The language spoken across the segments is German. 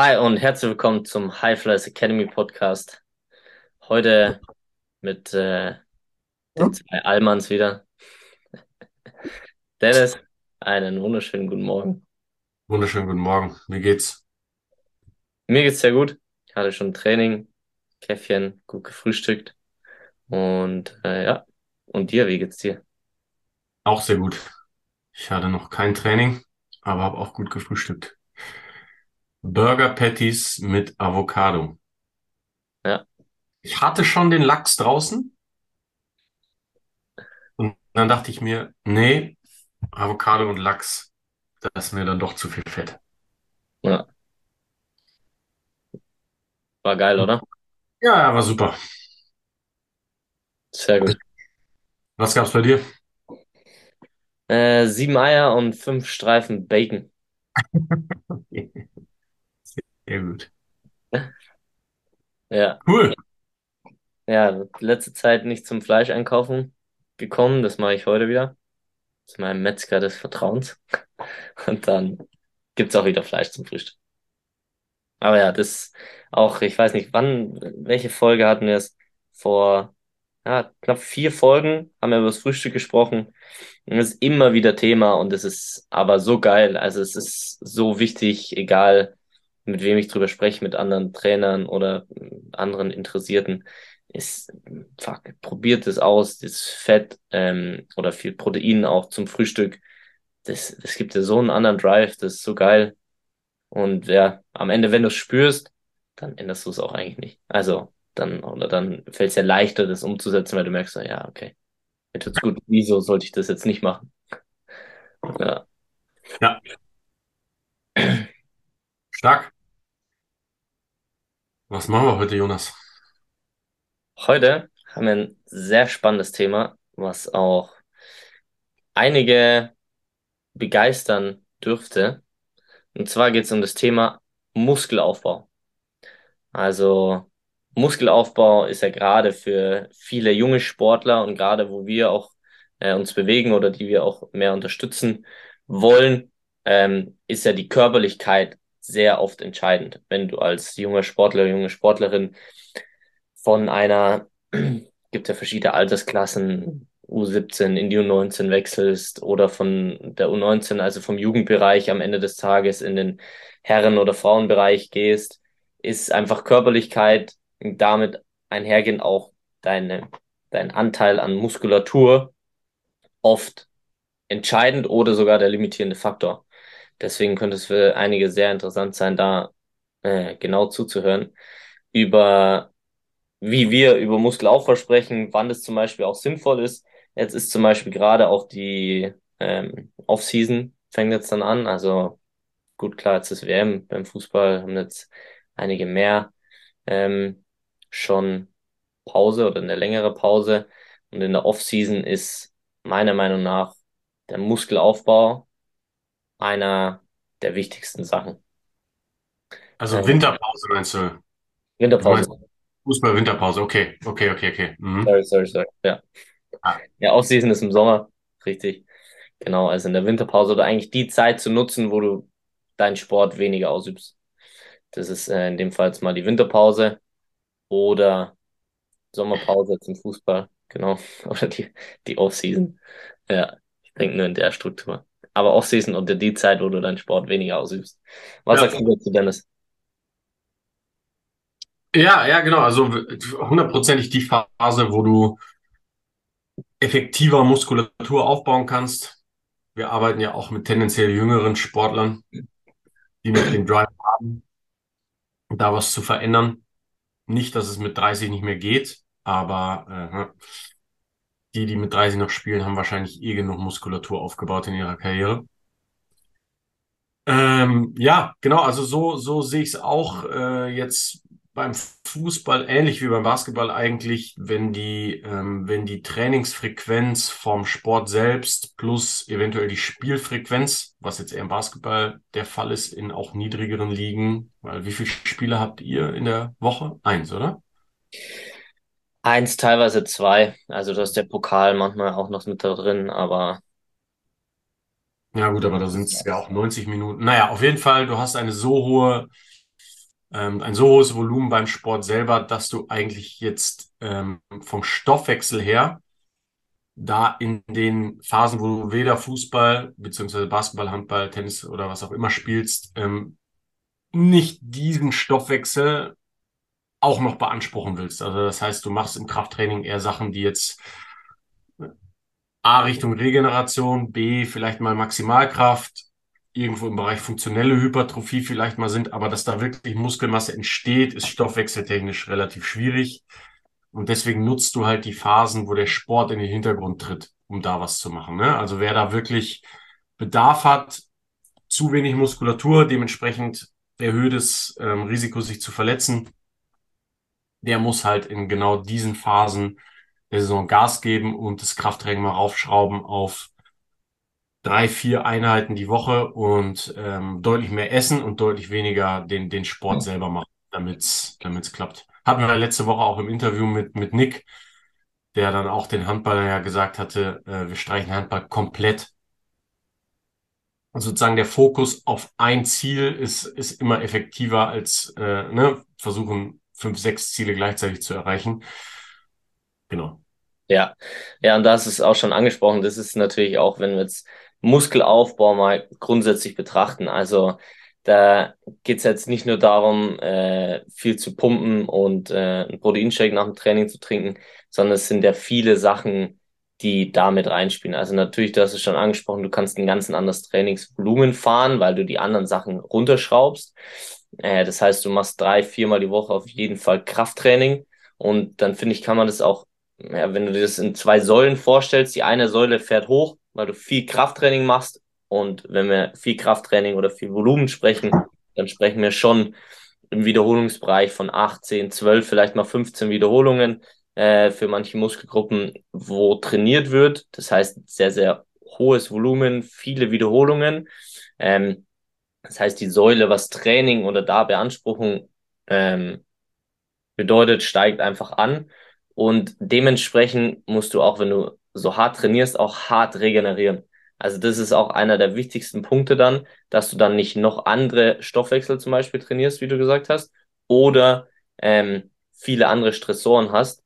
Hi und herzlich willkommen zum High Flyers Academy Podcast. Heute mit äh, den zwei Allmanns wieder. Dennis, einen wunderschönen guten Morgen. Wunderschönen guten Morgen. Wie geht's? Mir geht's sehr gut. Ich hatte schon Training, Käffchen, gut gefrühstückt. Und äh, ja, und dir, wie geht's dir? Auch sehr gut. Ich hatte noch kein Training, aber habe auch gut gefrühstückt. Burger Patties mit Avocado. Ja, Ich hatte schon den Lachs draußen und dann dachte ich mir, nee, Avocado und Lachs, das ist mir dann doch zu viel Fett. ja, war geil, oder? Ja, war super. Sehr gut. Was gab's bei dir? Äh, sieben Eier und fünf Streifen Bacon. Sehr gut. Ja, Cool. ja, letzte Zeit nicht zum Fleisch einkaufen gekommen. Das mache ich heute wieder. Zu meinem Metzger des Vertrauens. Und dann gibt's auch wieder Fleisch zum Frühstück. Aber ja, das auch, ich weiß nicht, wann, welche Folge hatten wir es? Vor ja, knapp vier Folgen haben wir über das Frühstück gesprochen. Und es ist immer wieder Thema und es ist aber so geil. Also es ist so wichtig, egal mit wem ich drüber spreche, mit anderen Trainern oder anderen Interessierten. Ist, fuck, probiert es aus, das Fett ähm, oder viel Protein auch zum Frühstück. Das, das gibt dir so einen anderen Drive, das ist so geil. Und ja, am Ende, wenn du es spürst, dann änderst du es auch eigentlich nicht. Also dann, oder dann fällt es dir leichter, das umzusetzen, weil du merkst, ja, okay, mir tut's gut. Wieso sollte ich das jetzt nicht machen? Ja. Ja, stark. Was machen wir heute, Jonas? Heute haben wir ein sehr spannendes Thema, was auch einige begeistern dürfte. Und zwar geht es um das Thema Muskelaufbau. Also Muskelaufbau ist ja gerade für viele junge Sportler und gerade wo wir auch äh, uns bewegen oder die wir auch mehr unterstützen wollen, ähm, ist ja die Körperlichkeit sehr oft entscheidend. Wenn du als junger Sportler, junge Sportlerin von einer, gibt ja verschiedene Altersklassen, U17 in die U19 wechselst oder von der U19, also vom Jugendbereich am Ende des Tages in den Herren- oder Frauenbereich gehst, ist einfach Körperlichkeit damit einhergehend auch deine, dein Anteil an Muskulatur oft entscheidend oder sogar der limitierende Faktor. Deswegen könnte es für einige sehr interessant sein, da äh, genau zuzuhören über wie wir über Muskelaufbau sprechen, wann das zum Beispiel auch sinnvoll ist. Jetzt ist zum Beispiel gerade auch die ähm, Off-Season fängt jetzt dann an. Also gut, klar, jetzt ist WM beim Fußball, haben jetzt einige mehr ähm, schon Pause oder eine längere Pause. Und in der Off-Season ist meiner Meinung nach der Muskelaufbau einer der wichtigsten Sachen. Also Ähm, Winterpause meinst du? Du Winterpause. meinst Fußball-Winterpause? Okay, okay, okay, okay. Mhm. Sorry, sorry, sorry. Ja. Ah, Ja, Off-Season ist im Sommer. Richtig. Genau, also in der Winterpause oder eigentlich die Zeit zu nutzen, wo du deinen Sport weniger ausübst. Das ist äh, in dem Fall jetzt mal die Winterpause oder Sommerpause zum Fußball. Genau. Oder die, die Off-Season. Ja, ich denke nur in der Struktur. Aber Off-Season unter die Zeit, wo du deinen Sport weniger ausübst. Was Ja, sagst du dazu, Dennis? ja, ja, genau. Also hundertprozentig die Phase, wo du effektiver Muskulatur aufbauen kannst. Wir arbeiten ja auch mit tendenziell jüngeren Sportlern, die noch den Drive haben, da was zu verändern. Nicht, dass es mit 30 nicht mehr geht, aber äh, die, die mit 30 noch spielen, haben wahrscheinlich eh genug Muskulatur aufgebaut in ihrer Karriere. Ähm, ja, genau, also so, so sehe ich es auch äh, jetzt beim Fußball ähnlich wie beim Basketball eigentlich, wenn die, ähm, wenn die Trainingsfrequenz vom Sport selbst plus eventuell die Spielfrequenz, was jetzt eher im Basketball der Fall ist, in auch niedrigeren Ligen, weil wie viele Spiele habt ihr in der Woche? Eins, oder? Eins, teilweise zwei. Also da ist der Pokal manchmal auch noch mit da drin, aber Ja gut, aber da sind es ja auch 90 Minuten. Naja, auf jeden Fall, du hast eine so hohe ähm, ein so hohes Volumen beim Sport selber, dass du eigentlich jetzt ähm, vom Stoffwechsel her da in den Phasen, wo du weder Fußball beziehungsweise Basketball, Handball, Tennis oder was auch immer spielst, ähm, nicht diesen Stoffwechsel auch noch beanspruchen willst. Also das heißt, du machst im Krafttraining eher Sachen, die jetzt A Richtung Regeneration, B vielleicht mal Maximalkraft, irgendwo im Bereich funktionelle Hypertrophie vielleicht mal sind, aber dass da wirklich Muskelmasse entsteht, ist stoffwechseltechnisch relativ schwierig. Und deswegen nutzt du halt die Phasen, wo der Sport in den Hintergrund tritt, um da was zu machen. Ne? Also wer da wirklich Bedarf hat, zu wenig Muskulatur, dementsprechend erhöhtes ähm, Risiko, sich zu verletzen, der muss halt in genau diesen Phasen der Saison Gas geben und das Krafttraining mal raufschrauben auf drei, vier Einheiten die Woche und ähm, deutlich mehr essen und deutlich weniger den, den Sport selber machen, damit es klappt. Hatten wir letzte Woche auch im Interview mit, mit Nick, der dann auch den Handballer ja gesagt hatte, äh, wir streichen Handball komplett. Und sozusagen der Fokus auf ein Ziel ist, ist immer effektiver als äh, ne, versuchen, fünf, sechs Ziele gleichzeitig zu erreichen. Genau. Ja, ja, und das ist auch schon angesprochen. Das ist natürlich auch, wenn wir jetzt Muskelaufbau mal grundsätzlich betrachten. Also da geht es jetzt nicht nur darum, äh, viel zu pumpen und äh, einen Proteinshake nach dem Training zu trinken, sondern es sind ja viele Sachen, die damit reinspielen. Also natürlich, du hast es schon angesprochen, du kannst ein ganz anderes Trainingsvolumen fahren, weil du die anderen Sachen runterschraubst. Äh, das heißt, du machst drei, viermal die Woche auf jeden Fall Krafttraining. Und dann finde ich, kann man das auch, ja, wenn du dir das in zwei Säulen vorstellst, die eine Säule fährt hoch, weil du viel Krafttraining machst. Und wenn wir viel Krafttraining oder viel Volumen sprechen, dann sprechen wir schon im Wiederholungsbereich von 18, 12, vielleicht mal 15 Wiederholungen äh, für manche Muskelgruppen, wo trainiert wird. Das heißt, sehr, sehr hohes Volumen, viele Wiederholungen. Ähm, das heißt, die Säule, was Training oder da Beanspruchung ähm, bedeutet, steigt einfach an. Und dementsprechend musst du auch, wenn du so hart trainierst, auch hart regenerieren. Also das ist auch einer der wichtigsten Punkte dann, dass du dann nicht noch andere Stoffwechsel zum Beispiel trainierst, wie du gesagt hast, oder ähm, viele andere Stressoren hast,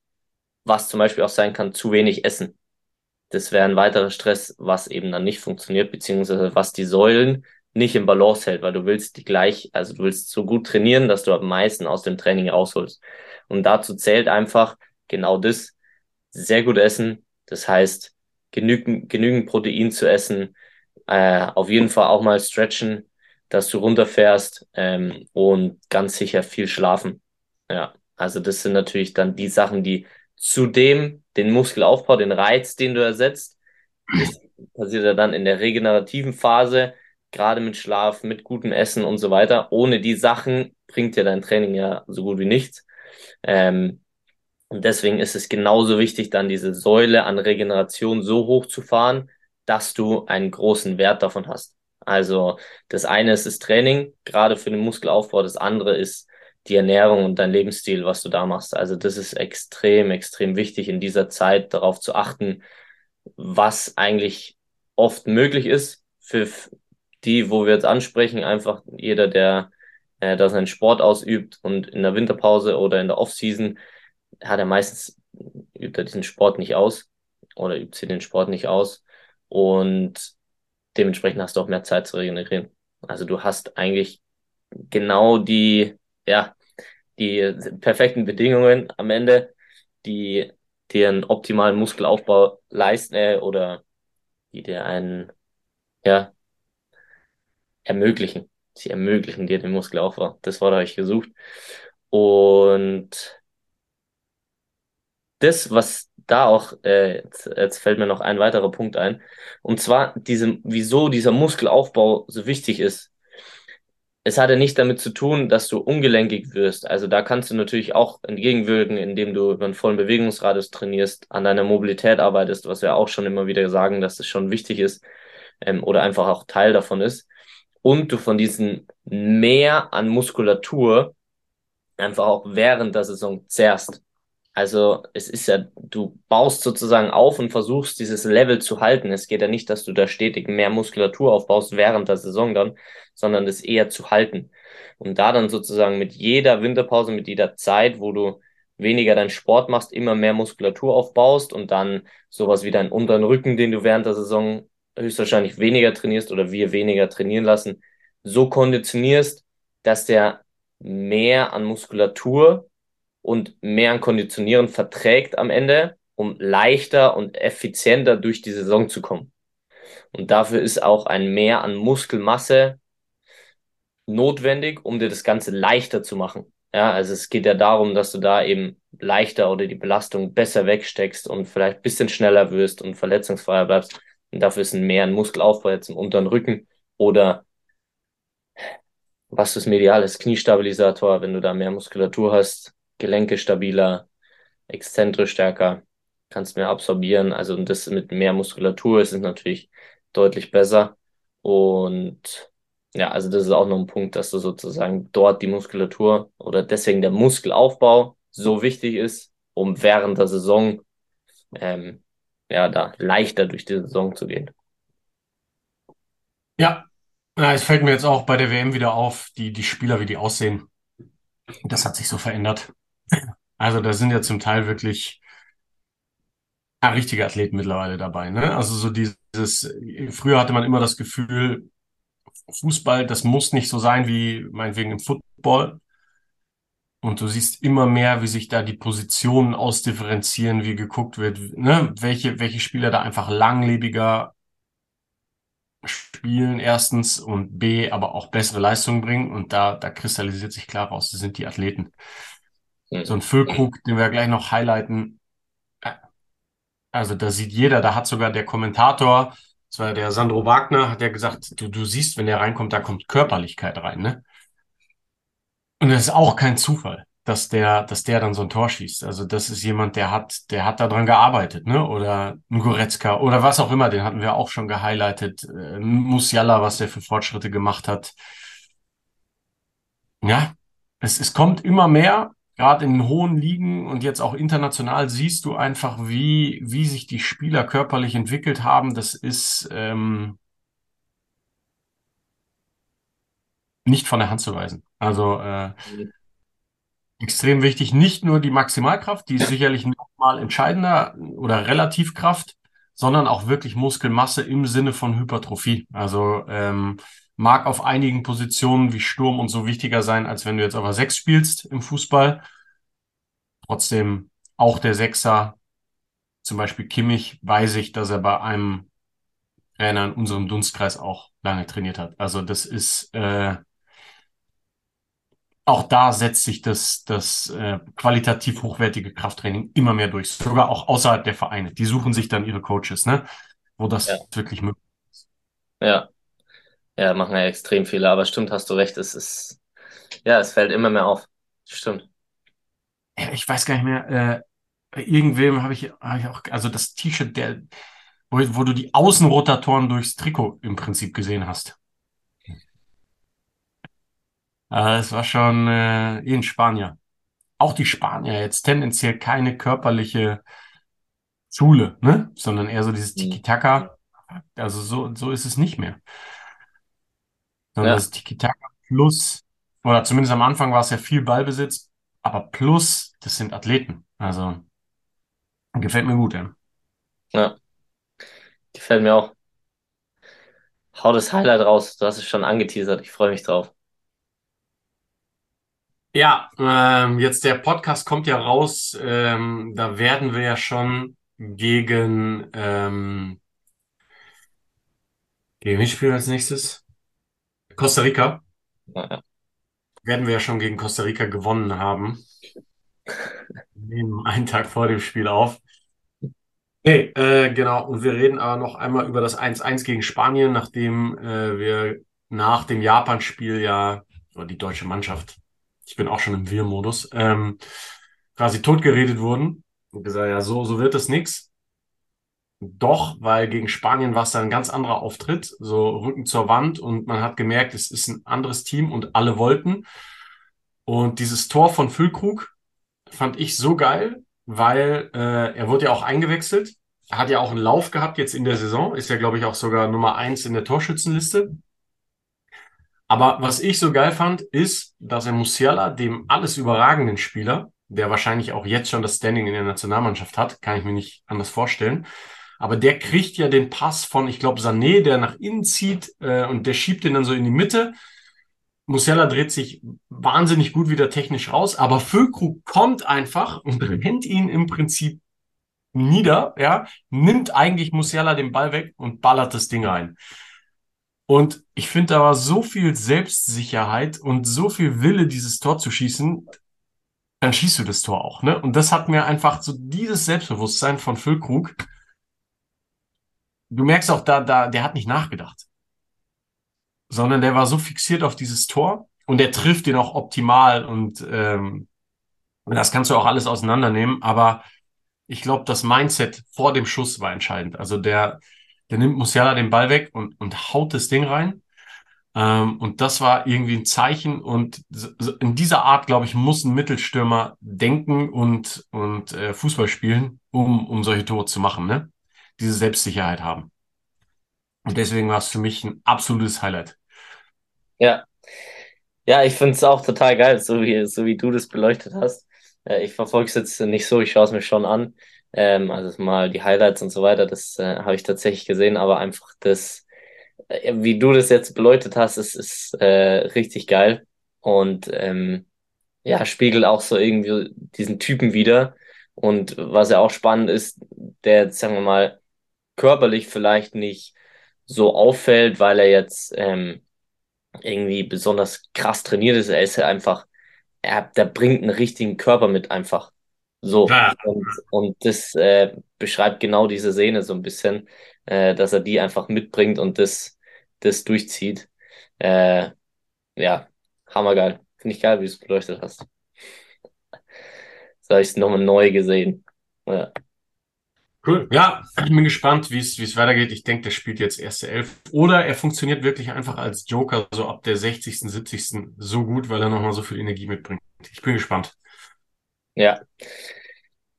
was zum Beispiel auch sein kann, zu wenig Essen. Das wäre ein weiterer Stress, was eben dann nicht funktioniert, beziehungsweise was die Säulen nicht im Balance hält, weil du willst die gleich, also du willst so gut trainieren, dass du am meisten aus dem Training rausholst. Und dazu zählt einfach genau das, sehr gut essen, das heißt, genügend, genügend Protein zu essen, äh, auf jeden Fall auch mal stretchen, dass du runterfährst ähm, und ganz sicher viel schlafen. Ja, also das sind natürlich dann die Sachen, die zudem den Muskelaufbau, den Reiz, den du ersetzt, das passiert ja dann in der regenerativen Phase, gerade mit Schlaf, mit gutem Essen und so weiter. Ohne die Sachen bringt dir dein Training ja so gut wie nichts. Ähm, und deswegen ist es genauso wichtig, dann diese Säule an Regeneration so hoch zu fahren, dass du einen großen Wert davon hast. Also das eine ist das Training, gerade für den Muskelaufbau, das andere ist die Ernährung und dein Lebensstil, was du da machst. Also das ist extrem, extrem wichtig in dieser Zeit darauf zu achten, was eigentlich oft möglich ist für die, wo wir jetzt ansprechen, einfach jeder, der äh, da seinen Sport ausübt und in der Winterpause oder in der Offseason hat er meistens übt er diesen Sport nicht aus oder übt sie den Sport nicht aus und dementsprechend hast du auch mehr Zeit zu regenerieren. Also du hast eigentlich genau die, ja, die perfekten Bedingungen am Ende, die dir einen optimalen Muskelaufbau leisten äh, oder die dir einen, ja, ermöglichen. Sie ermöglichen dir den Muskelaufbau. Das Wort habe ich gesucht. Und das, was da auch, äh, jetzt, jetzt fällt mir noch ein weiterer Punkt ein, und zwar diese, wieso dieser Muskelaufbau so wichtig ist. Es hat ja nicht damit zu tun, dass du ungelenkig wirst. Also da kannst du natürlich auch entgegenwirken, indem du über einen vollen Bewegungsradius trainierst, an deiner Mobilität arbeitest, was wir auch schon immer wieder sagen, dass es schon wichtig ist ähm, oder einfach auch Teil davon ist. Und du von diesem Mehr an Muskulatur einfach auch während der Saison zehrst. Also es ist ja, du baust sozusagen auf und versuchst dieses Level zu halten. Es geht ja nicht, dass du da stetig mehr Muskulatur aufbaust während der Saison dann, sondern das eher zu halten. Und da dann sozusagen mit jeder Winterpause, mit jeder Zeit, wo du weniger deinen Sport machst, immer mehr Muskulatur aufbaust und dann sowas wie deinen unteren Rücken, den du während der Saison höchstwahrscheinlich weniger trainierst oder wir weniger trainieren lassen, so konditionierst, dass der mehr an Muskulatur und mehr an Konditionieren verträgt am Ende, um leichter und effizienter durch die Saison zu kommen. Und dafür ist auch ein Mehr an Muskelmasse notwendig, um dir das Ganze leichter zu machen. Ja, also es geht ja darum, dass du da eben leichter oder die Belastung besser wegsteckst und vielleicht bisschen schneller wirst und verletzungsfreier bleibst. Und dafür ist ein Mehr an Muskelaufbau jetzt im unteren Rücken oder was ist mediales Kniestabilisator, wenn du da mehr Muskulatur hast, Gelenke stabiler, exzentrisch stärker, kannst mehr absorbieren. Also das mit mehr Muskulatur ist es natürlich deutlich besser. Und ja, also das ist auch noch ein Punkt, dass du sozusagen dort die Muskulatur oder deswegen der Muskelaufbau so wichtig ist, um während der Saison ähm, ja da leichter durch die Saison zu gehen. Ja, ja, es fällt mir jetzt auch bei der WM wieder auf, die, die Spieler, wie die aussehen. Das hat sich so verändert. Also da sind ja zum Teil wirklich ja, richtige Athleten mittlerweile dabei. Ne? Also so dieses, früher hatte man immer das Gefühl, Fußball, das muss nicht so sein wie meinetwegen im Football. Und du siehst immer mehr, wie sich da die Positionen ausdifferenzieren, wie geguckt wird, ne? welche, welche Spieler da einfach langlebiger spielen, erstens, und B, aber auch bessere Leistungen bringen. Und da, da kristallisiert sich klar raus, das sind die Athleten. So ein Füllkrug, den wir gleich noch highlighten. Also da sieht jeder, da hat sogar der Kommentator, das war der Sandro Wagner, hat ja gesagt, du, du siehst, wenn der reinkommt, da kommt Körperlichkeit rein, ne? Und das ist auch kein Zufall, dass der, dass der dann so ein Tor schießt. Also das ist jemand, der hat, der hat da dran gearbeitet, ne? Oder ein Goretzka oder was auch immer, den hatten wir auch schon gehighlightet. Äh, Musiala, was der für Fortschritte gemacht hat. Ja, es, es kommt immer mehr gerade in den hohen Ligen und jetzt auch international siehst du einfach, wie, wie sich die Spieler körperlich entwickelt haben. Das ist ähm, nicht von der Hand zu weisen. Also äh, extrem wichtig, nicht nur die Maximalkraft, die ist sicherlich nochmal entscheidender oder Relativkraft, sondern auch wirklich Muskelmasse im Sinne von Hypertrophie. Also ähm, mag auf einigen Positionen wie Sturm und so wichtiger sein, als wenn du jetzt aber sechs spielst im Fußball. Trotzdem auch der Sechser, zum Beispiel Kimmich, weiß ich, dass er bei einem Trainer in unserem Dunstkreis auch lange trainiert hat. Also das ist äh, auch da setzt sich das, das äh, qualitativ hochwertige Krafttraining immer mehr durch, sogar auch außerhalb der Vereine. Die suchen sich dann ihre Coaches, ne? wo das ja. wirklich möglich ist. Ja, ja, machen ja extrem viele, aber stimmt, hast du recht, es ist, ja, es fällt immer mehr auf. Stimmt. Ich weiß gar nicht mehr, äh, irgendwem habe ich, hab ich auch, also das T-Shirt, der, wo, wo du die Außenrotatoren durchs Trikot im Prinzip gesehen hast. Äh, es war schon äh, in Spanier. Auch die Spanier jetzt tendenziell keine körperliche Schule, ne? Sondern eher so dieses mhm. Tiki-Taka. Also so, so ist es nicht mehr sondern ja. das Tiki-Taka plus, oder zumindest am Anfang war es ja viel Ballbesitz, aber plus, das sind Athleten. Also gefällt mir gut, ja. Ja, gefällt mir auch. Hau das Highlight raus, du hast es schon angeteasert, ich freue mich drauf. Ja, ähm, jetzt der Podcast kommt ja raus, ähm, da werden wir ja schon gegen, ähm, gegen wen spielen wir als nächstes? Costa Rica. Ja. Werden wir ja schon gegen Costa Rica gewonnen haben. Nehmen einen Tag vor dem Spiel auf. Nee, äh, genau. Und wir reden aber noch einmal über das 1-1 gegen Spanien, nachdem äh, wir nach dem Japan-Spiel ja, oder die deutsche Mannschaft, ich bin auch schon im Wir-Modus, ähm, quasi totgeredet wurden. Und gesagt, ja, so, so wird es nix. Doch, weil gegen Spanien war es dann ein ganz anderer Auftritt, so Rücken zur Wand und man hat gemerkt, es ist ein anderes Team und alle wollten. Und dieses Tor von Füllkrug fand ich so geil, weil äh, er wurde ja auch eingewechselt. Hat ja auch einen Lauf gehabt jetzt in der Saison, ist ja, glaube ich, auch sogar Nummer eins in der Torschützenliste. Aber was ich so geil fand, ist, dass er Musiala, dem alles überragenden Spieler, der wahrscheinlich auch jetzt schon das Standing in der Nationalmannschaft hat, kann ich mir nicht anders vorstellen. Aber der kriegt ja den Pass von, ich glaube, Sané, der nach innen zieht äh, und der schiebt den dann so in die Mitte. Musiala dreht sich wahnsinnig gut wieder technisch raus, aber Füllkrug kommt einfach und rennt ihn im Prinzip nieder, ja, nimmt eigentlich Musiala den Ball weg und ballert das Ding rein. Und ich finde, war so viel Selbstsicherheit und so viel Wille, dieses Tor zu schießen, dann schießt du das Tor auch, ne? Und das hat mir einfach so dieses Selbstbewusstsein von Füllkrug. Du merkst auch da, da, der hat nicht nachgedacht, sondern der war so fixiert auf dieses Tor und der trifft den auch optimal und ähm, das kannst du auch alles auseinandernehmen, aber ich glaube, das Mindset vor dem Schuss war entscheidend. Also der, der nimmt Musiala den Ball weg und, und haut das Ding rein. Ähm, und das war irgendwie ein Zeichen. Und in dieser Art, glaube ich, muss ein Mittelstürmer denken und, und äh, Fußball spielen, um, um solche Tore zu machen, ne? Diese Selbstsicherheit haben. Und deswegen war es für mich ein absolutes Highlight. Ja. Ja, ich finde es auch total geil, so wie, so wie du das beleuchtet hast. Äh, ich verfolge es jetzt nicht so, ich schaue es mir schon an. Ähm, also mal die Highlights und so weiter, das äh, habe ich tatsächlich gesehen, aber einfach das, äh, wie du das jetzt beleuchtet hast, ist, ist äh, richtig geil. Und ähm, ja, spiegelt auch so irgendwie diesen Typen wieder. Und was ja auch spannend ist, der, sagen wir mal, körperlich vielleicht nicht so auffällt, weil er jetzt ähm, irgendwie besonders krass trainiert ist. Er ist ja einfach, er, der bringt einen richtigen Körper mit einfach. So. Ja. Und, und das äh, beschreibt genau diese Szene so ein bisschen, äh, dass er die einfach mitbringt und das, das durchzieht. Äh, ja, hammergeil. Finde ich geil, wie du es beleuchtet hast. So habe ich es nochmal neu gesehen. Ja. Cool. Ja, ich bin gespannt, wie es wie es weitergeht. Ich denke, der spielt jetzt erste Elf. Oder er funktioniert wirklich einfach als Joker, so ab der 60., 70. so gut, weil er nochmal so viel Energie mitbringt. Ich bin gespannt. Ja.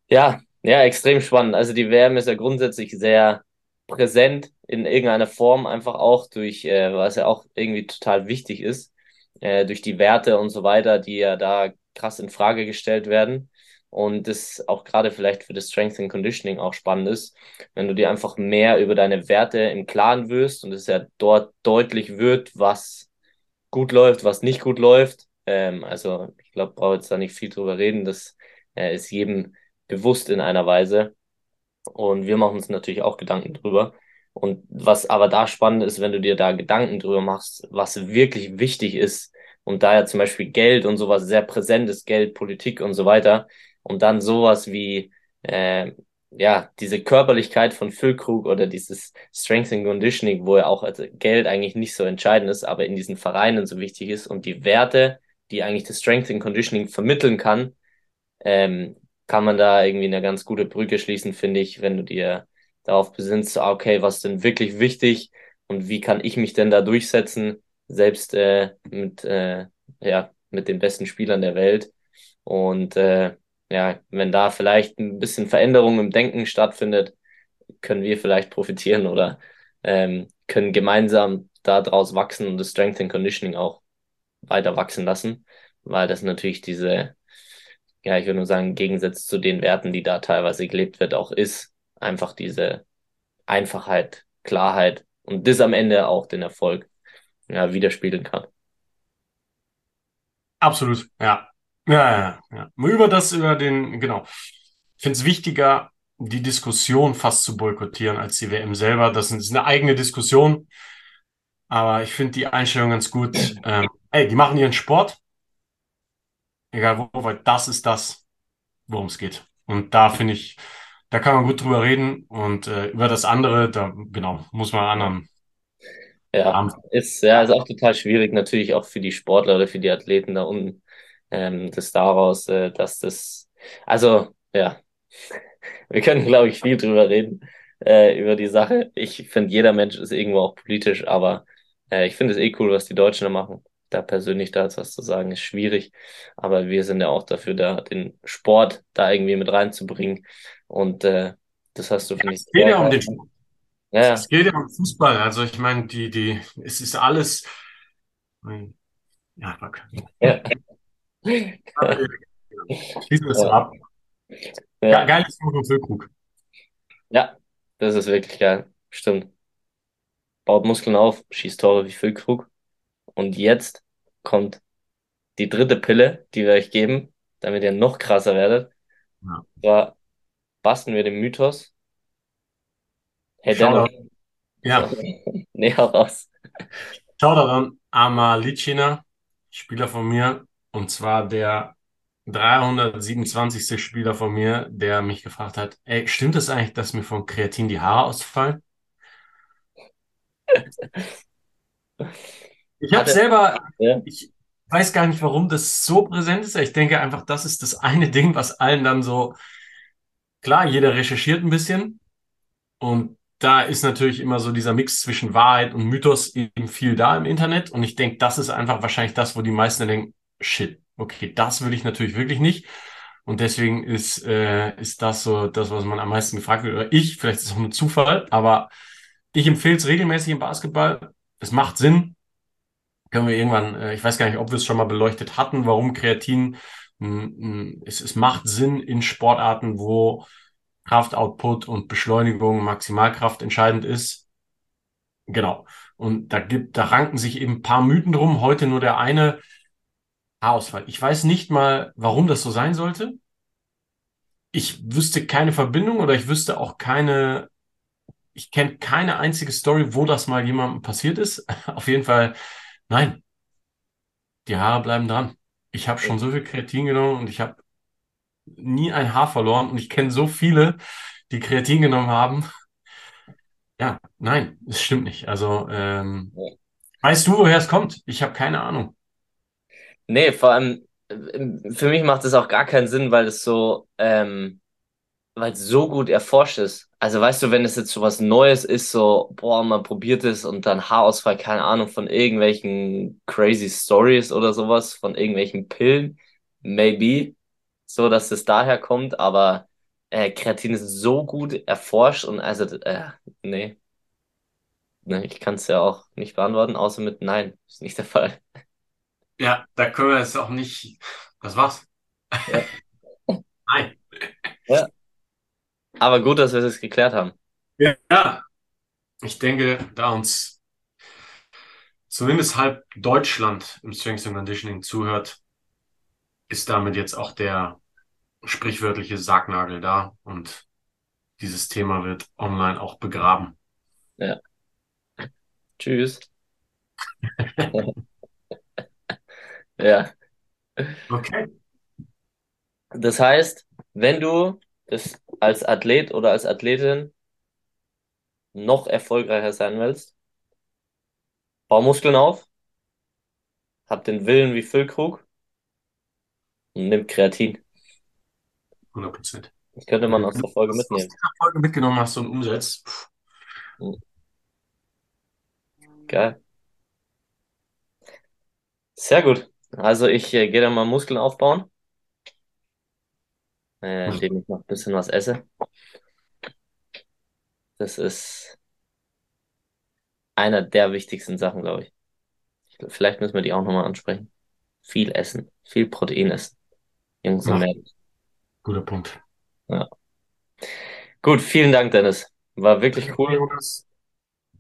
Ja, ja, extrem spannend. Also die WM ist ja grundsätzlich sehr präsent in irgendeiner Form, einfach auch durch, äh, was ja auch irgendwie total wichtig ist, äh, durch die Werte und so weiter, die ja da krass in Frage gestellt werden. Und das auch gerade vielleicht für das Strength and Conditioning auch spannend ist, wenn du dir einfach mehr über deine Werte im Klaren wirst und es ja dort deutlich wird, was gut läuft, was nicht gut läuft. Ähm, also ich glaube, brauche jetzt da nicht viel drüber reden. Das äh, ist jedem bewusst in einer Weise. Und wir machen uns natürlich auch Gedanken drüber. Und was aber da spannend ist, wenn du dir da Gedanken drüber machst, was wirklich wichtig ist, und da ja zum Beispiel Geld und sowas sehr präsent ist, Geld, Politik und so weiter, und dann sowas wie, äh, ja, diese Körperlichkeit von Füllkrug oder dieses Strength and Conditioning, wo ja auch Geld eigentlich nicht so entscheidend ist, aber in diesen Vereinen so wichtig ist und die Werte, die eigentlich das Strength and Conditioning vermitteln kann, ähm, kann man da irgendwie eine ganz gute Brücke schließen, finde ich, wenn du dir darauf besinnst, okay, was ist denn wirklich wichtig und wie kann ich mich denn da durchsetzen, selbst äh, mit, äh, ja, mit den besten Spielern der Welt. Und äh, ja, wenn da vielleicht ein bisschen Veränderung im Denken stattfindet, können wir vielleicht profitieren oder ähm, können gemeinsam daraus wachsen und das Strength and Conditioning auch weiter wachsen lassen, weil das natürlich diese ja, ich würde nur sagen, im Gegensatz zu den Werten, die da teilweise gelebt wird, auch ist, einfach diese Einfachheit, Klarheit und das am Ende auch den Erfolg ja, widerspiegeln kann. Absolut, ja. Ja, ja, ja. Über das, über den, genau. Ich finde es wichtiger, die Diskussion fast zu boykottieren als die WM selber. Das ist eine eigene Diskussion. Aber ich finde die Einstellung ganz gut. Ähm, ey, die machen ihren Sport egal wo, weil das ist das, worum es geht. Und da finde ich, da kann man gut drüber reden und äh, über das andere, da genau, muss man anderen. Ja, ist, ja, ist auch total schwierig, natürlich auch für die Sportler oder für die Athleten da unten, ähm, das daraus, äh, dass das, also, ja, wir können, glaube ich, viel drüber reden, äh, über die Sache. Ich finde, jeder Mensch ist irgendwo auch politisch, aber äh, ich finde es eh cool, was die Deutschen da machen da persönlich da jetzt was zu sagen, ist schwierig. Aber wir sind ja auch dafür da, den Sport da irgendwie mit reinzubringen. Und äh, das hast du, finde ich, Es geht ja um den Sport. Ja, ja, Es geht ja um Fußball. Also ich meine, die, die, es ist alles. Ja, fuck. ja, Schließen wir es ja, ab. Ja, geiles Buch von Füllkrug. ja, das ist wirklich geil. Stimmt. Baut Muskeln auf, schießt Tore wie Füllkrug. Und jetzt kommt die dritte Pille, die wir euch geben, damit ihr noch krasser werdet. Ja. Da basteln wir den Mythos. Hey Dennis, Shoutout. Ja, so, näher raus. Shoutout an Amalicina, Spieler von mir. Und zwar der 327. Spieler von mir, der mich gefragt hat, ey, stimmt es eigentlich, dass mir von Kreatin die Haare ausfallen? Ich habe selber, ja, ich weiß gar nicht, warum das so präsent ist. Ich denke einfach, das ist das eine Ding, was allen dann so, klar, jeder recherchiert ein bisschen. Und da ist natürlich immer so dieser Mix zwischen Wahrheit und Mythos eben viel da im Internet. Und ich denke, das ist einfach wahrscheinlich das, wo die meisten denken, shit, okay, das will ich natürlich wirklich nicht. Und deswegen ist, äh, ist das so das, was man am meisten gefragt wird. Oder ich, vielleicht ist es auch nur Zufall, aber ich empfehle es regelmäßig im Basketball. Es macht Sinn. Können wir irgendwann, äh, ich weiß gar nicht, ob wir es schon mal beleuchtet hatten, warum Kreatin, mh, mh, es, es macht Sinn in Sportarten, wo Kraftoutput und Beschleunigung, Maximalkraft entscheidend ist. Genau. Und da gibt, da ranken sich eben ein paar Mythen drum. Heute nur der eine Haarausfall. Ich weiß nicht mal, warum das so sein sollte. Ich wüsste keine Verbindung oder ich wüsste auch keine, ich kenne keine einzige Story, wo das mal jemandem passiert ist. Auf jeden Fall, nein, die Haare bleiben dran. Ich habe schon so viel Kreatin genommen und ich habe nie ein Haar verloren und ich kenne so viele, die Kreatin genommen haben. Ja, nein, es stimmt nicht. Also, ähm, weißt du, woher es kommt? Ich habe keine Ahnung. Nee, vor allem, äh, für mich macht es auch gar keinen Sinn, weil es so, ähm, weil es so gut erforscht ist. Also weißt du, wenn es jetzt so was Neues ist, so, boah, man probiert es und dann Haarausfall, keine Ahnung, von irgendwelchen crazy Stories oder sowas, von irgendwelchen Pillen, maybe, so dass es daher kommt, aber äh, Kreatin ist so gut erforscht und also, äh, nee, nee, ich kann es ja auch nicht beantworten, außer mit Nein, ist nicht der Fall. Ja, da können wir jetzt auch nicht. Das war's. Ja, Nein. ja. Aber gut, dass wir es geklärt haben. Ja, ich denke, da uns zumindest halb Deutschland im Strength and Conditioning zuhört, ist damit jetzt auch der sprichwörtliche Sargnagel da und dieses Thema wird online auch begraben. Ja, tschüss. Ja, Okay. das heißt, wenn du das als Athlet oder als Athletin noch erfolgreicher sein willst, bau Muskeln auf, hab den Willen wie Füllkrug und nimm Kreatin. 100 Prozent. Das könnte man aus Wenn du der Folge das aus mitnehmen. dieser Folge mitgenommen hast und umsetzt, Geil. Sehr gut. Also ich äh, gehe dann mal Muskeln aufbauen, äh, indem ich noch ein bisschen was esse. Das ist einer der wichtigsten Sachen, glaube ich. ich. glaub, Vielleicht müssen wir die auch nochmal ansprechen. Viel essen, viel Protein essen. Jungs und Mädels. guter Punkt. Ja. Gut, vielen Dank, Dennis. War wirklich cool.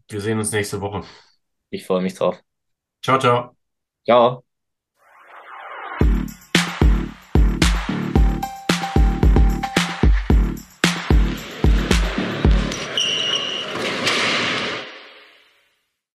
Wir sehen uns nächste Woche. Ich freue mich drauf. Ciao, ciao. Ciao.